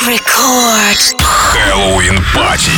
Рекорд. Хэллоуин пати.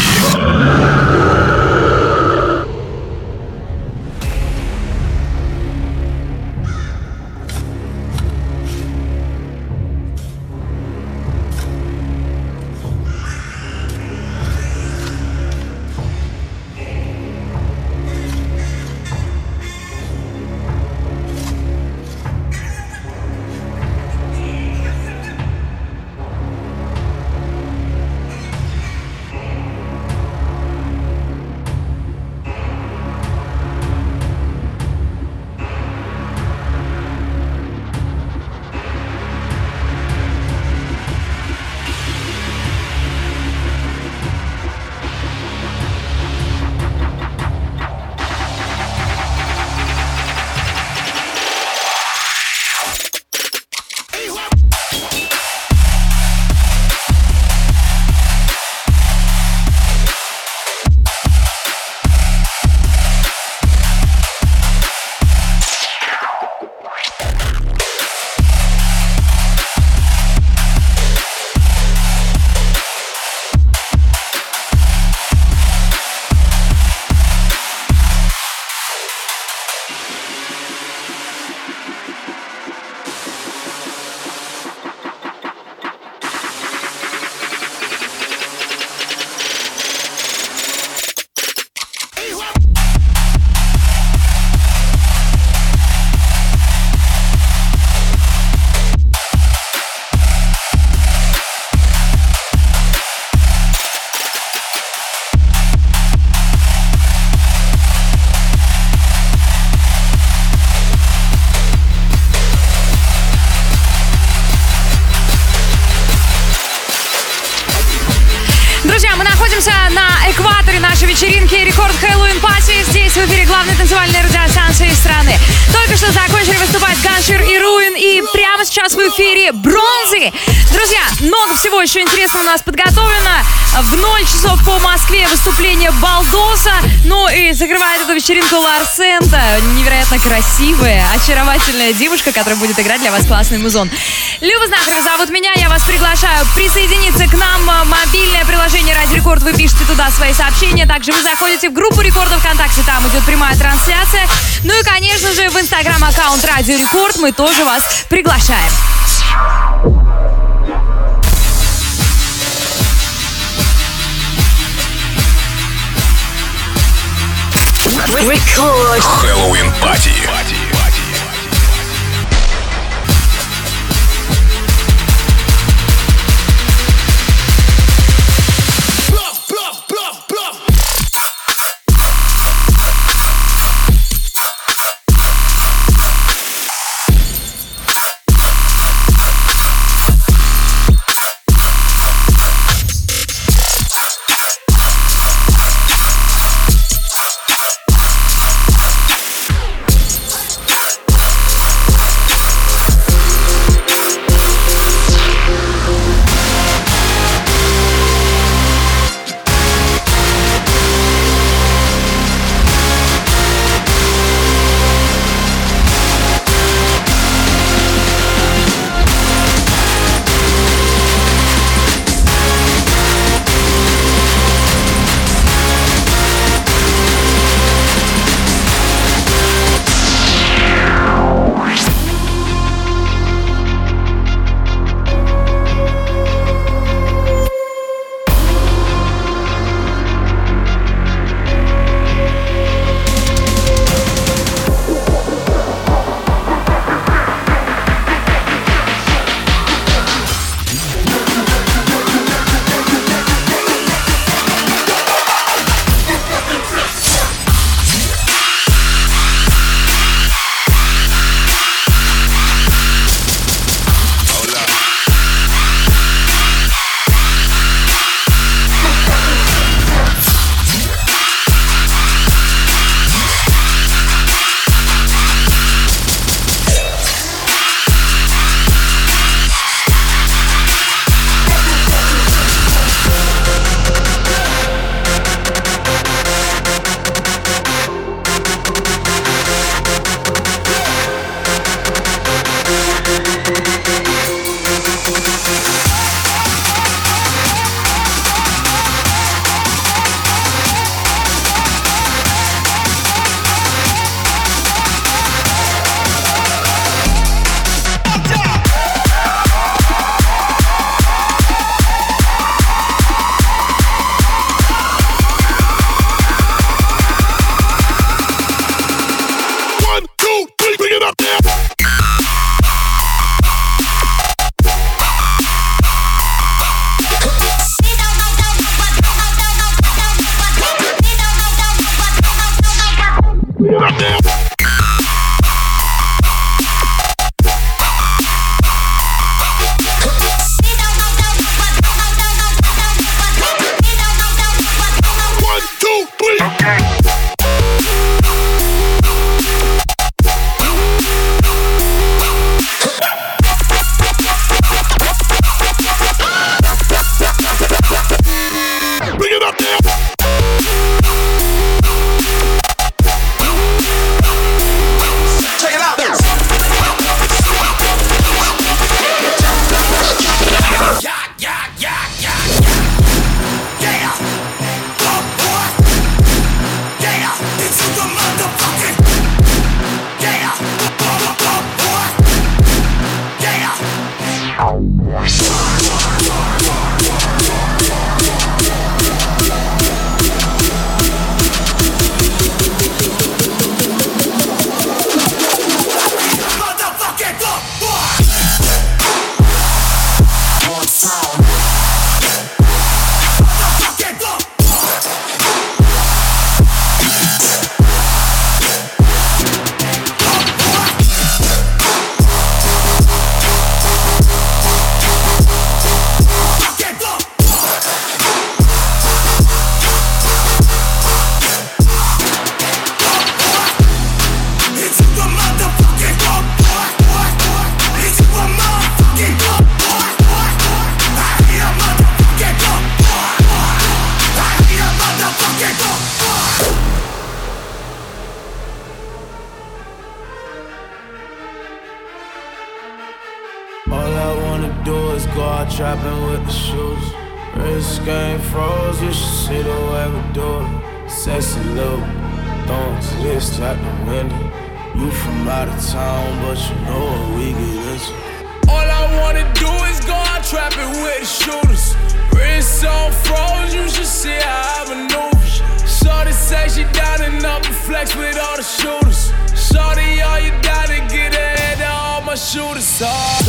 Нашей вечеринки Record Halloween Party. В эфире главной танцевальной радиостанции страны. Только что закончили выступать Ганшир и Руин. И прямо сейчас в эфире Bronzy. Друзья, много всего еще интересного у нас подготовлено. В 0 часов по Москве выступление Балдоса. Ну и закрывает эту вечеринку Ларсента. Невероятно красивая, очаровательная девушка, которая будет играть для вас классный музон. Люба Знахарева зовут меня. Я вас приглашаю присоединиться к нам. Мобильное приложение Радио Рекорд. Вы пишете туда свои сообщения. Также вы заходите в группу Рекорда ВКонтакте. Там идет прямая трансляция. Ну и, конечно же, в инстаграм-аккаунт Радио Рекорд мы тоже вас приглашаем. Хэллоуин пати. go out trapping with the shoes. Wrist game froze, you should see the way we do it. Sexy little don't exist like the window. You from out of town, but you know what we get into. All I wanna do is go out trapping with the shooters. Wrist so froze, you should see how I maneuver. Shorty say she down and up and flex with all the shooters. Shorty, all you gotta get ahead head on my shooters off.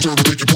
Don't make it.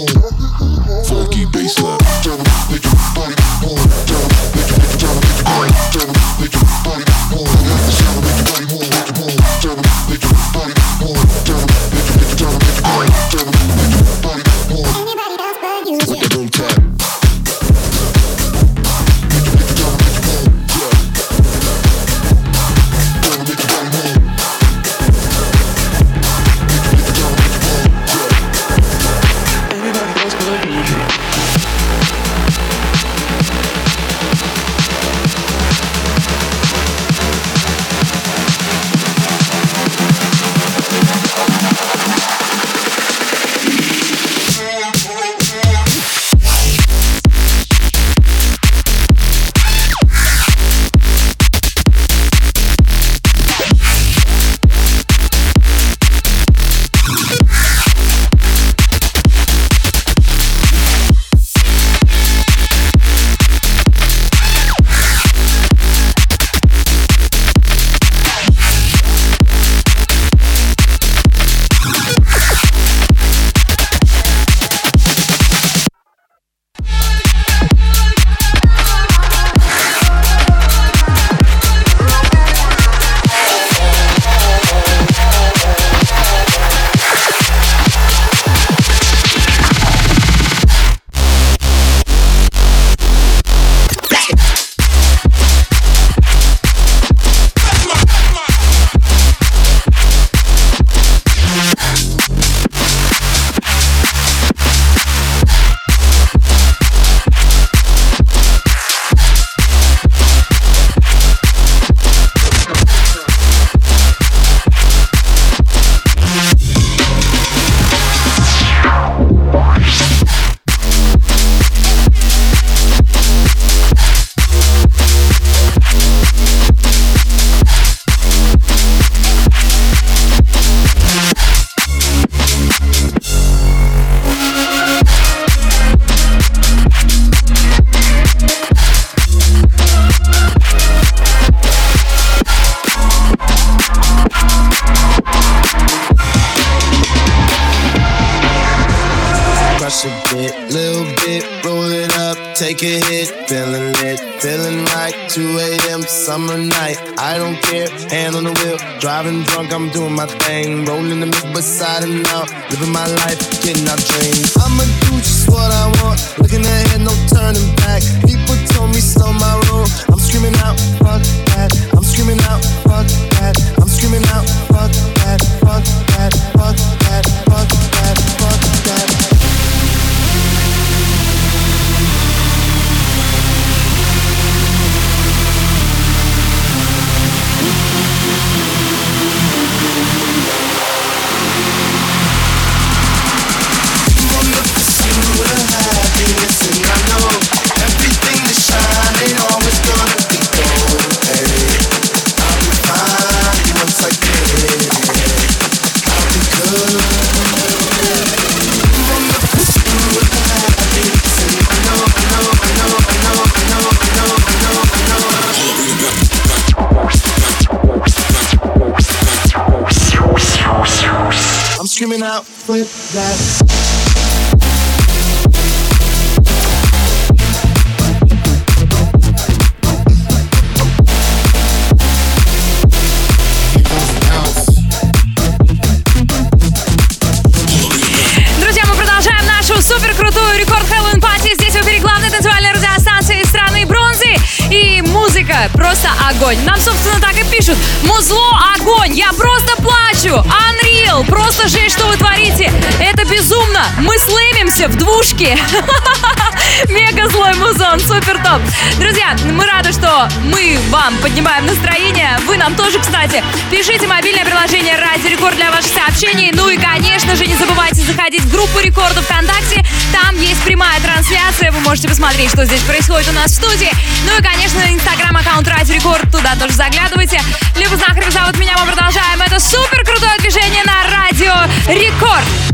И музыка просто огонь. Нам, собственно, так пишут. Музло огонь. Я просто плачу. Unreal. Просто жесть, что вы творите. Это безумно. Мы слэмимся в двушке. Мега злой музон. Супер топ. Друзья, мы рады, что мы вам поднимаем настроение. Вы нам тоже, кстати. Пишите мобильное приложение Радио Рекорд для ваших сообщений. Ну и, конечно же, не забывайте заходить в группу Рекорда ВКонтакте. Там есть прямая трансляция. Вы можете посмотреть, что здесь происходит у нас в студии. Ну и, конечно, инстаграм-аккаунт Радио Рекорд. Туда тоже заглядывайте. Люба Знахарев зовут меня. Мы продолжаем. Это супер крутое движение на Радио Рекорд.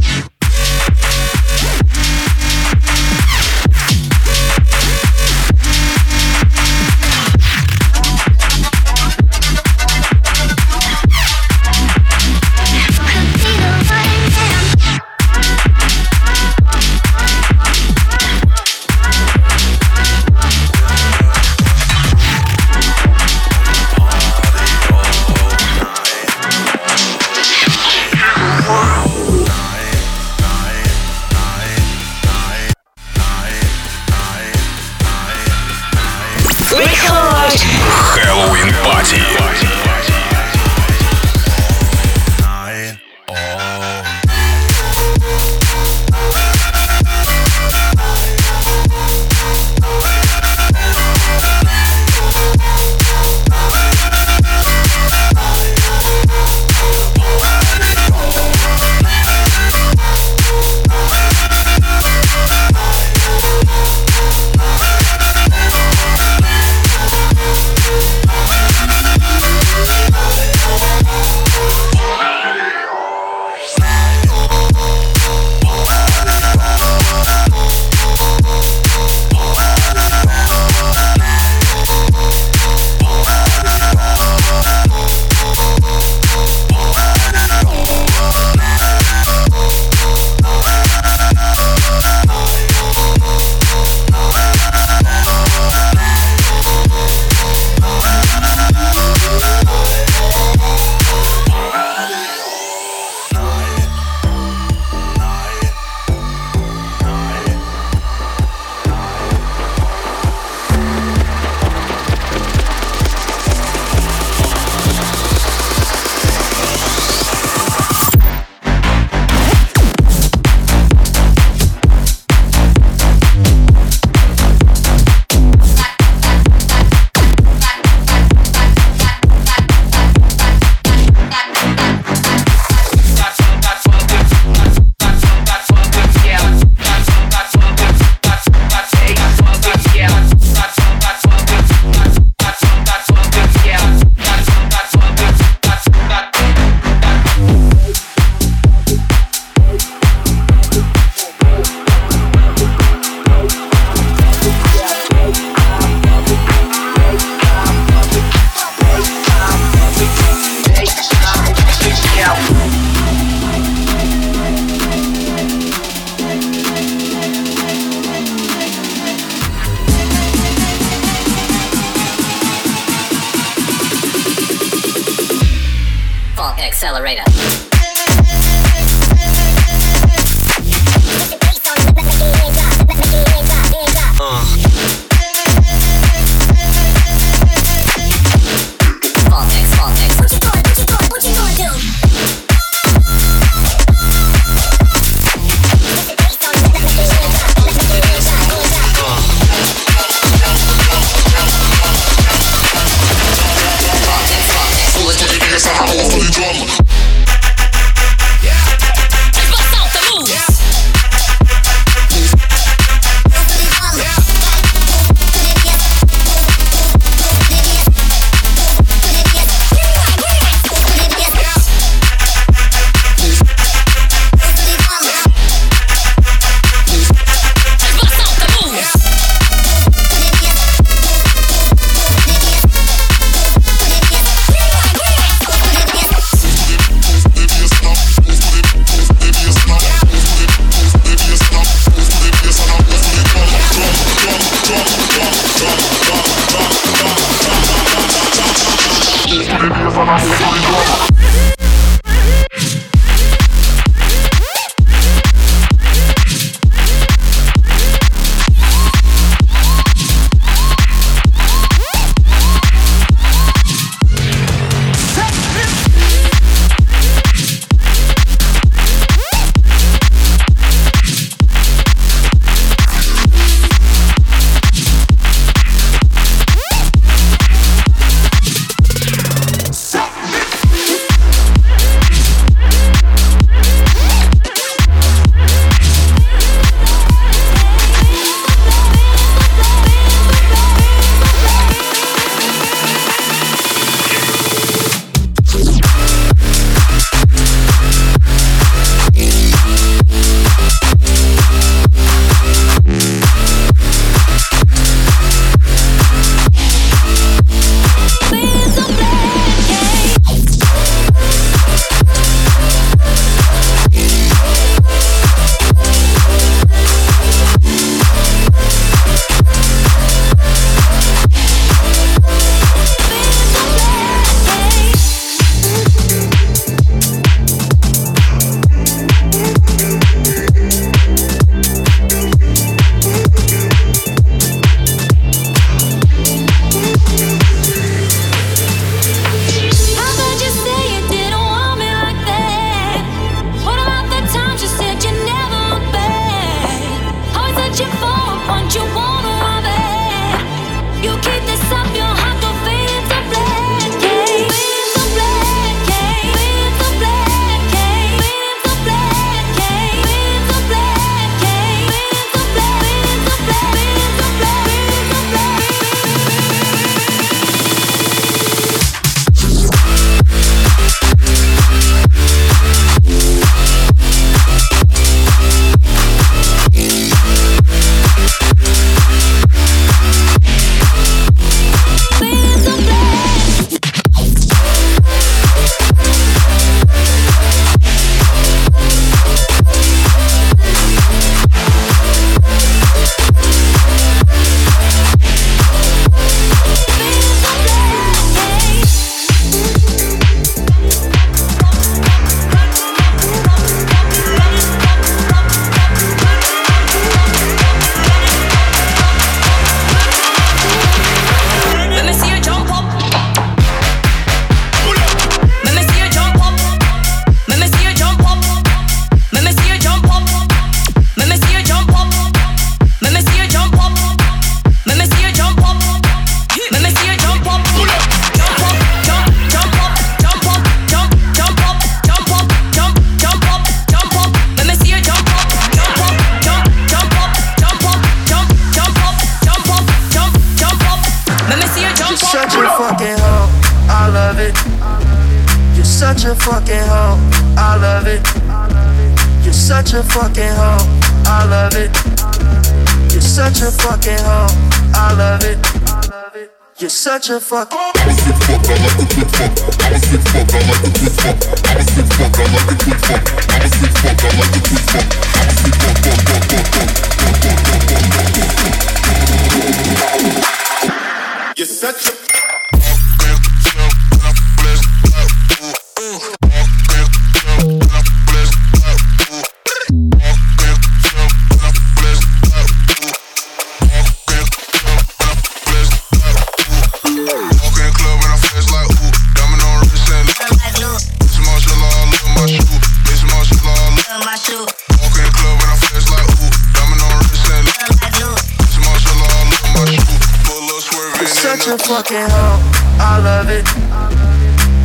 fucking hoe, I love it.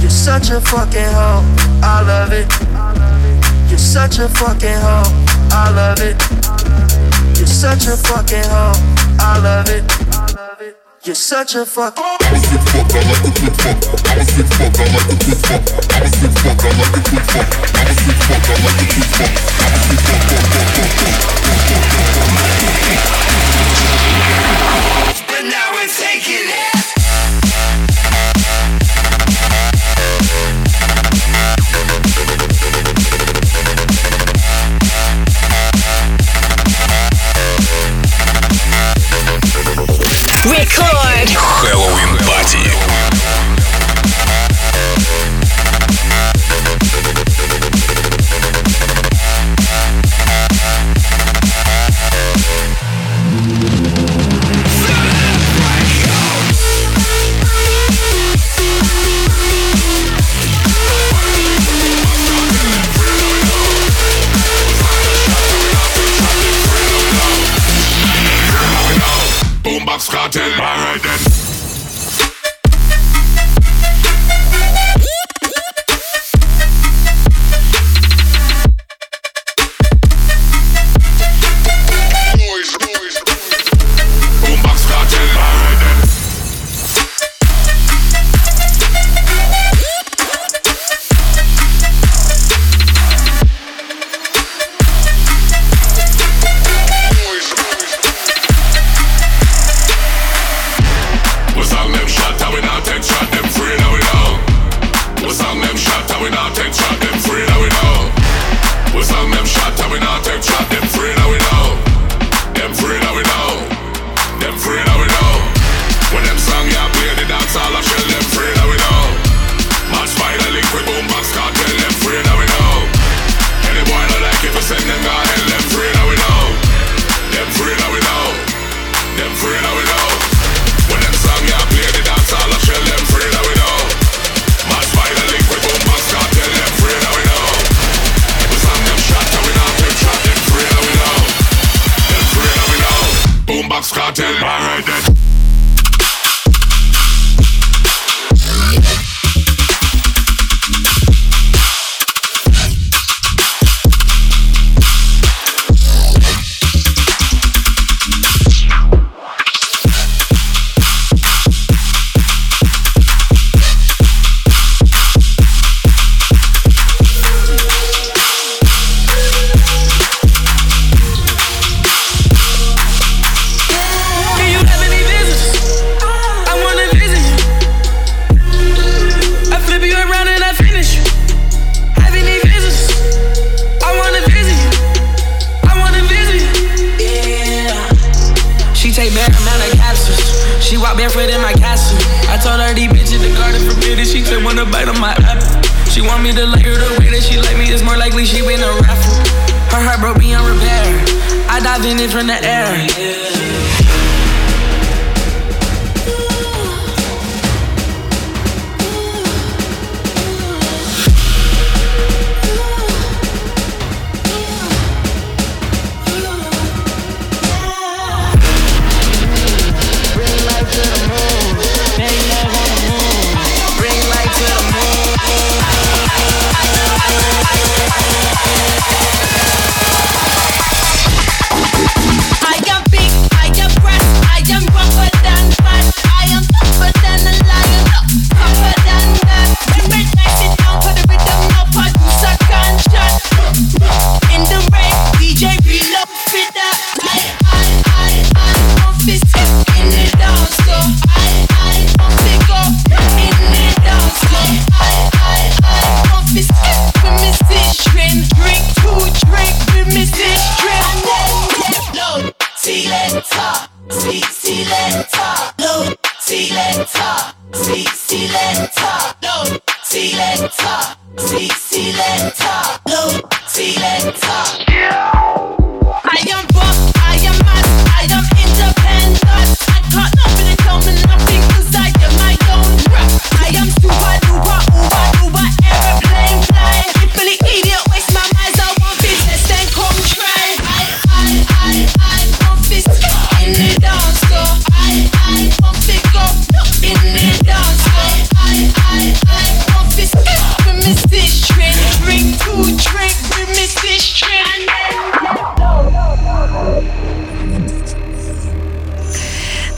You're such a fucking hoe, I love it. You're such a fucking hoe, I love it. You're such a fucking hoe, I love it. You're such a fuck. I sick fuck, I like fuck. I sick fuck, I like fuck. I sick fuck, I like sick fuck, I sick fuck, fuck, fuck, fuck, fuck. But now we're taking it. Record. Hello. diving in from the air.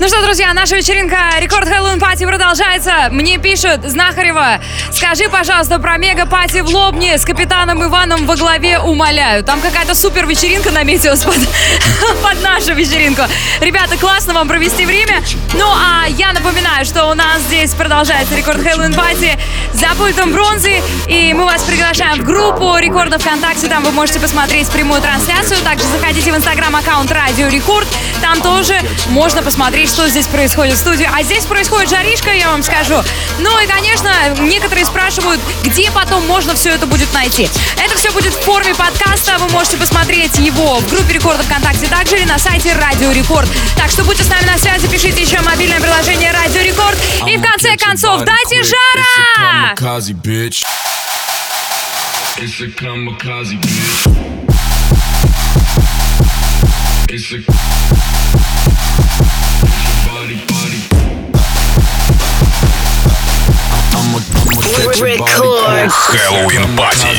Ну что, друзья, наша вечеринка Record Halloween Party продолжается. Мне пишут, Знахарева, скажи, пожалуйста, про мега-пати в Лобне с капитаном Иваном во главе, умоляю. Там какая-то супер вечеринка наметилась под, под нашу вечеринку. Ребята, классно вам провести время. Ну, а я напоминаю, что у нас здесь продолжается Record Halloween Party за пультом Bronzy. И мы вас приглашаем в группу Рекорда ВКонтакте. Там вы можете посмотреть прямую трансляцию. Также заходите в инстаграм-аккаунт Радио Рекорд. Там тоже можно посмотреть, что здесь происходит в студии. А здесь происходит жаришка, я вам скажу. Ну и, конечно, некоторые спрашивают, где потом можно все это будет найти. Это все будет в форме подкаста. Вы можете посмотреть его в группе Рекорда ВКонтакте, также и на сайте Радио Рекорд. Так что будьте с нами на связи, пишите еще мобильное приложение Радио Рекорд. И в конце концов, дайте жара! It's a kamikaze, bitch. It's a Records. Halloween Party.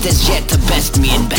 best yet to best me and best.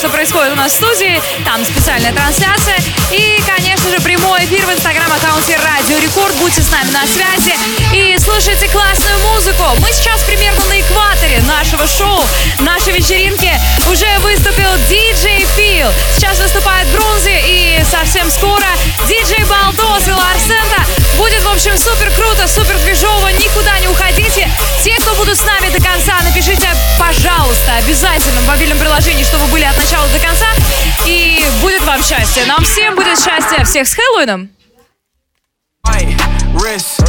Что происходит у нас в студии. Там специальная трансляция. И, конечно же, прямой эфир в инстаграм-аккаунте Радио Рекорд. Будьте с нами на связи и слушайте классную музыку. Мы сейчас примерно на экваторе нашего шоу, нашей вечеринки. Уже выступил диджей Фил. Сейчас выступает Брунзи и совсем скоро диджей Балдос и Ларсента. Будет, в общем, супер круто, супер движово. Никуда не уходите. Те, кто будут с нами до конца, напишите, пожалуйста, обязательно в мобильном приложении, чтобы были от начала до конца. И будет вам счастье. Нам всем будет счастье. Всех с Хэллоуином! Wrist,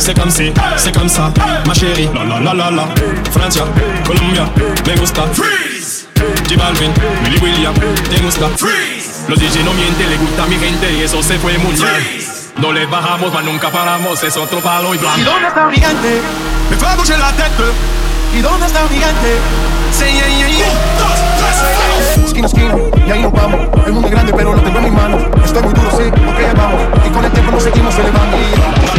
C'est comme si, c'est comme ça, ma chérie. La la la la la. Francia, Colombia, me gusta. Freeze. J Balvin, Willy William, te gusta. Freeze. Los DJ no mienten, le gusta a mi gente y eso se fue bien. No le bajamos, mas nunca paramos, es otro palo y ¿Y blanco. dónde está el gigante? Me fue a bouger la tête. ¿Y dónde está el gigante? Yeah yeah yeah. Esquina esquina, y ahí nos vamos. El mundo es grande, pero lo tengo en mis manos. Estoy muy duro, sí, ok, ya vamos. Y con el tiempo nos seguimos elevando. ¿Y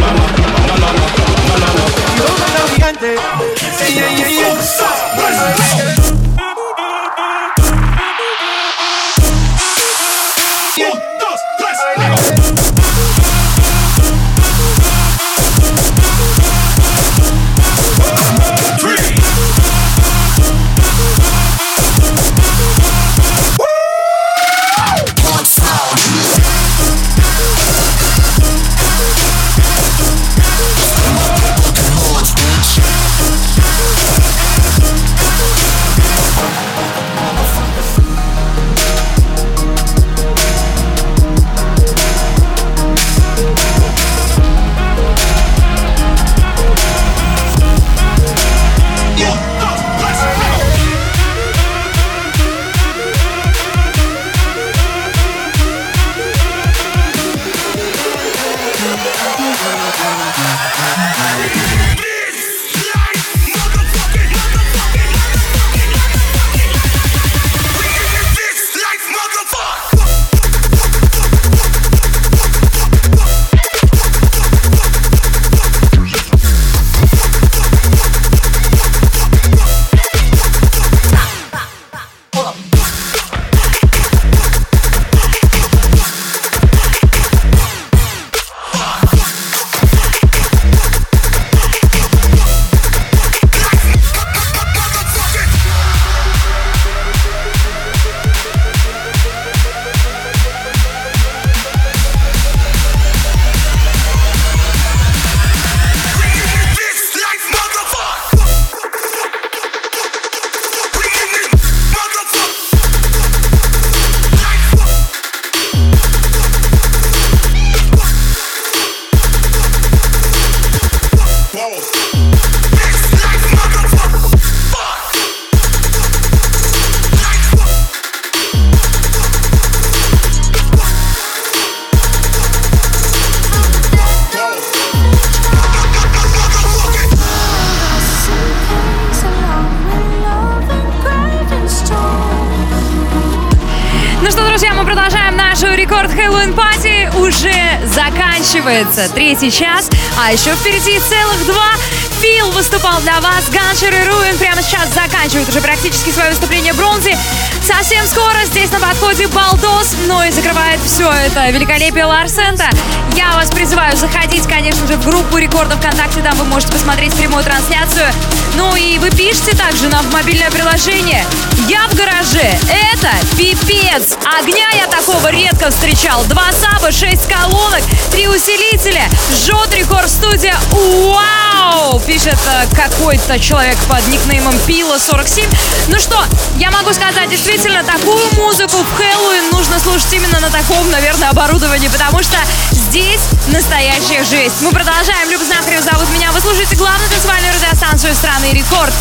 заканчивается третий час, а еще впереди целых два. Фил выступал для вас, Ганшер и Руин прямо сейчас заканчивают уже практически свое выступление Бронзи. Совсем скоро здесь на подходе Балдос, но и закрывает все это великолепие Ларсента. Я вас призываю заходить, конечно же, в группу рекордов ВКонтакте, там вы можете посмотреть прямую трансляцию. Ну и вы пишите также нам в мобильное приложение. Я в гараже. Это пипец. Огня я такого редко встречал. Два саба, шесть колонок, три усилителя. Жжет рекорд студия. Вау! Пишет э, какой-то человек под никнеймом Пила47. Ну что, я могу сказать, действительно, такую музыку в Хэллоуин нужно слушать именно на таком, наверное, оборудовании, потому что здесь настоящая жесть. Мы продолжаем. Люба Знахарев зовут меня. Вы слушаете главную танцевальную радиостанцию страны Рекорд.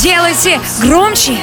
Делайте громче.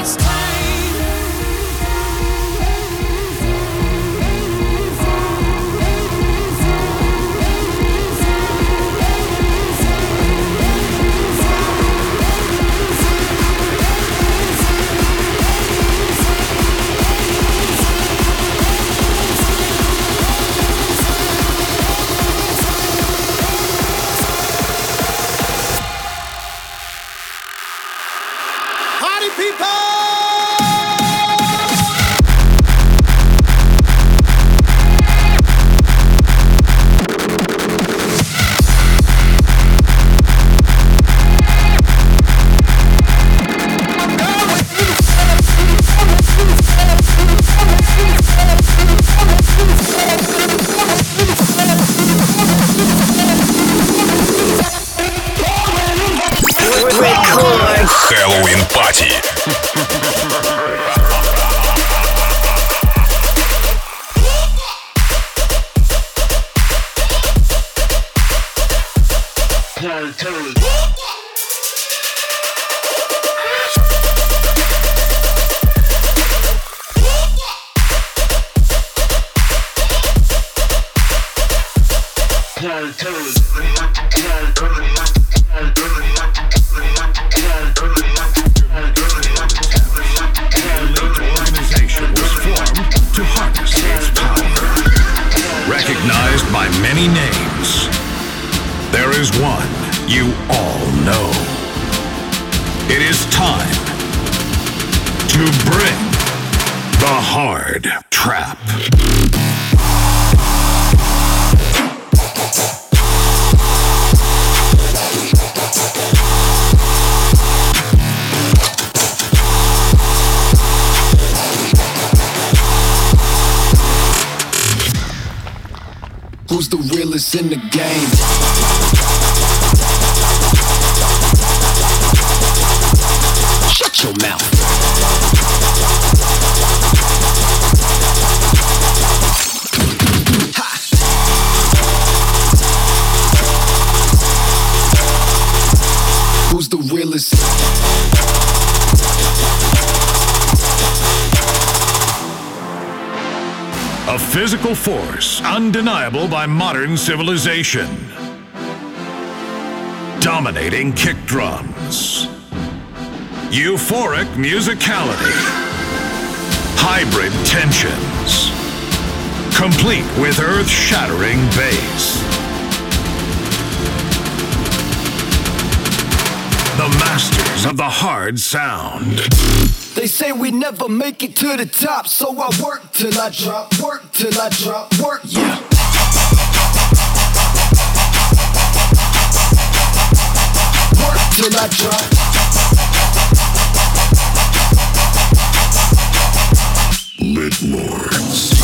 Who's the realest in the game? Physical force undeniable by modern civilization. Dominating kick drums. Euphoric musicality. Hybrid tensions. Complete with earth shattering bass. The masters of the hard sound. They say we never make it to the top, so I work till I drop, work till I drop, work, yeah. Work till I drop. Midlords. Hard.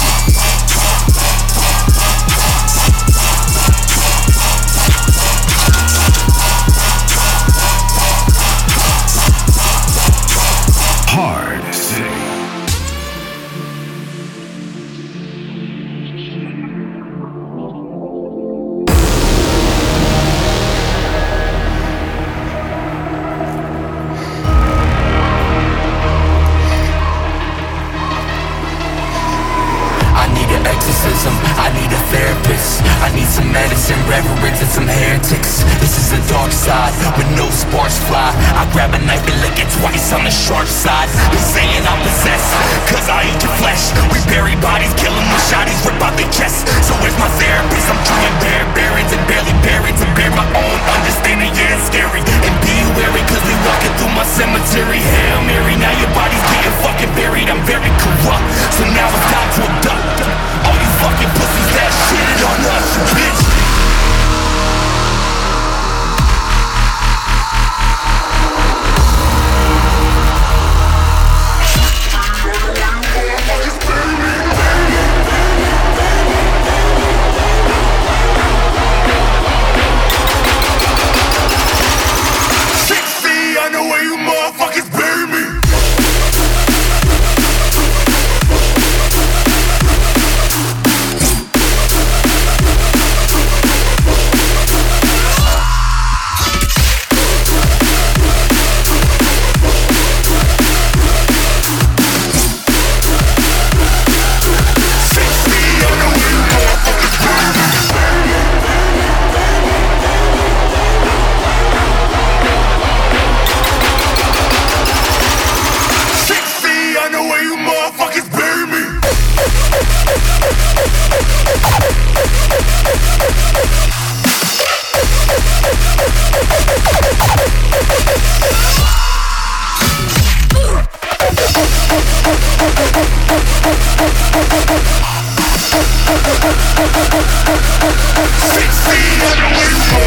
Medicine, reverence and some heretics. This is the dark side, with no sparks fly. I grab a knife and lick it twice on the sharp side. They saying I'm possessed, cause I eat your flesh. We bury bodies, kill them with shotties, rip out their chests. So where's my therapist? I'm trying bare barons and barely buried To bear my own understanding, yeah it's scary. And be wary, cause we walking through my cemetery. Hail Mary, now your body's getting fucking buried. I'm very corrupt, so now it's time to abduct. All you fucking pussies shitted on us, bitch. Sixteen